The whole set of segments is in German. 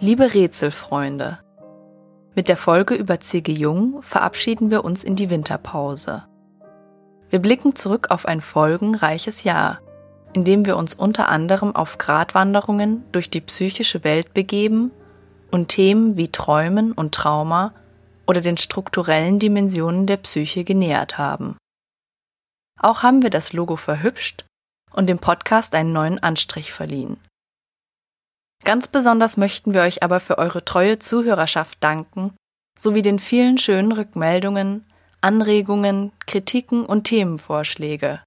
Liebe Rätselfreunde, mit der Folge über C.G. Jung verabschieden wir uns in die Winterpause. Wir blicken zurück auf ein folgenreiches Jahr, in dem wir uns unter anderem auf Gratwanderungen durch die psychische Welt begeben und Themen wie Träumen und Trauma oder den strukturellen Dimensionen der Psyche genähert haben. Auch haben wir das Logo verhübscht und dem Podcast einen neuen Anstrich verliehen. Ganz besonders möchten wir euch aber für eure treue Zuhörerschaft danken, sowie den vielen schönen Rückmeldungen, Anregungen, Kritiken und Themenvorschläge.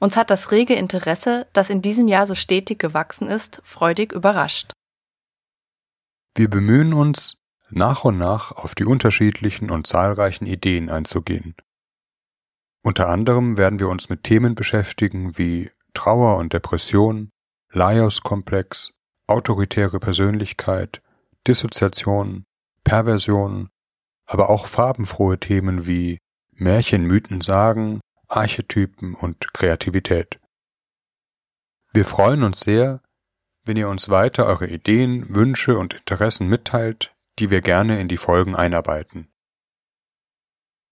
Uns hat das rege Interesse, das in diesem Jahr so stetig gewachsen ist, freudig überrascht. Wir bemühen uns, nach und nach auf die unterschiedlichen und zahlreichen Ideen einzugehen. Unter anderem werden wir uns mit Themen beschäftigen wie Trauer und Depression, Laios-Komplex, autoritäre Persönlichkeit, Dissoziation, Perversion, aber auch farbenfrohe Themen wie Märchen, Mythen, Sagen, Archetypen und Kreativität. Wir freuen uns sehr, wenn ihr uns weiter eure Ideen, Wünsche und Interessen mitteilt, die wir gerne in die Folgen einarbeiten.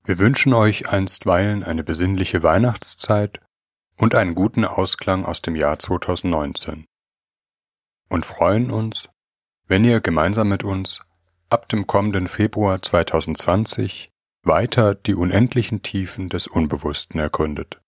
Wir wünschen euch einstweilen eine besinnliche Weihnachtszeit und einen guten Ausklang aus dem Jahr 2019 und freuen uns, wenn ihr gemeinsam mit uns ab dem kommenden Februar 2020 weiter die unendlichen Tiefen des Unbewussten ergründet.